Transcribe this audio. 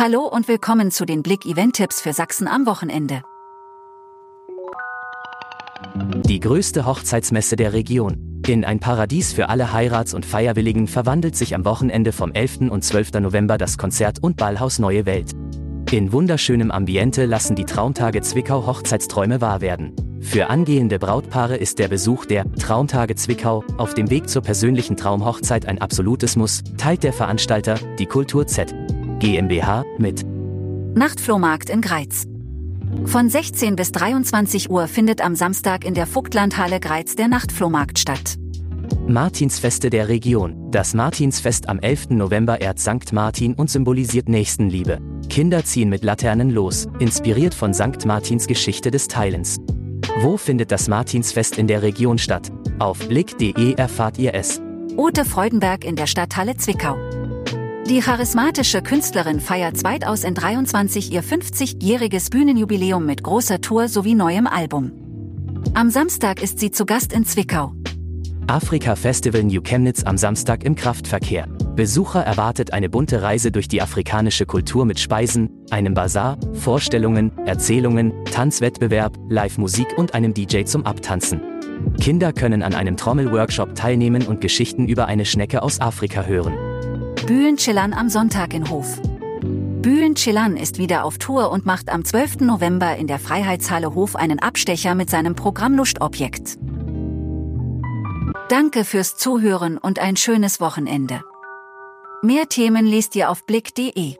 Hallo und willkommen zu den Blick Event Tipps für Sachsen am Wochenende. Die größte Hochzeitsmesse der Region. In ein Paradies für alle Heirats- und Feierwilligen verwandelt sich am Wochenende vom 11. und 12. November das Konzert- und Ballhaus Neue Welt. In wunderschönem Ambiente lassen die Traumtage Zwickau Hochzeitsträume wahr werden. Für angehende Brautpaare ist der Besuch der Traumtage Zwickau auf dem Weg zur persönlichen Traumhochzeit ein absolutes Muss, teilt der Veranstalter, die Kultur Z GmbH, mit. Nachtflohmarkt in Greiz. Von 16 bis 23 Uhr findet am Samstag in der Vogtlandhalle Greiz der Nachtflohmarkt statt. Martinsfeste der Region. Das Martinsfest am 11. November ehrt St. Martin und symbolisiert Nächstenliebe. Kinder ziehen mit Laternen los, inspiriert von St. Martins Geschichte des Teilens. Wo findet das Martinsfest in der Region statt? Auf blick.de erfahrt ihr es. Ute Freudenberg in der Stadthalle Zwickau. Die charismatische Künstlerin feiert 2023 ihr 50-jähriges Bühnenjubiläum mit großer Tour sowie neuem Album. Am Samstag ist sie zu Gast in Zwickau. Afrika Festival New Chemnitz am Samstag im Kraftverkehr. Besucher erwartet eine bunte Reise durch die afrikanische Kultur mit Speisen, einem Bazar, Vorstellungen, Erzählungen, Tanzwettbewerb, Live-Musik und einem DJ zum Abtanzen. Kinder können an einem Trommelworkshop teilnehmen und Geschichten über eine Schnecke aus Afrika hören. Bühlen Chillern am Sonntag in Hof. Bühlen Chillern ist wieder auf Tour und macht am 12. November in der Freiheitshalle Hof einen Abstecher mit seinem Programm Lustobjekt. Danke fürs Zuhören und ein schönes Wochenende. Mehr Themen liest ihr auf blick.de.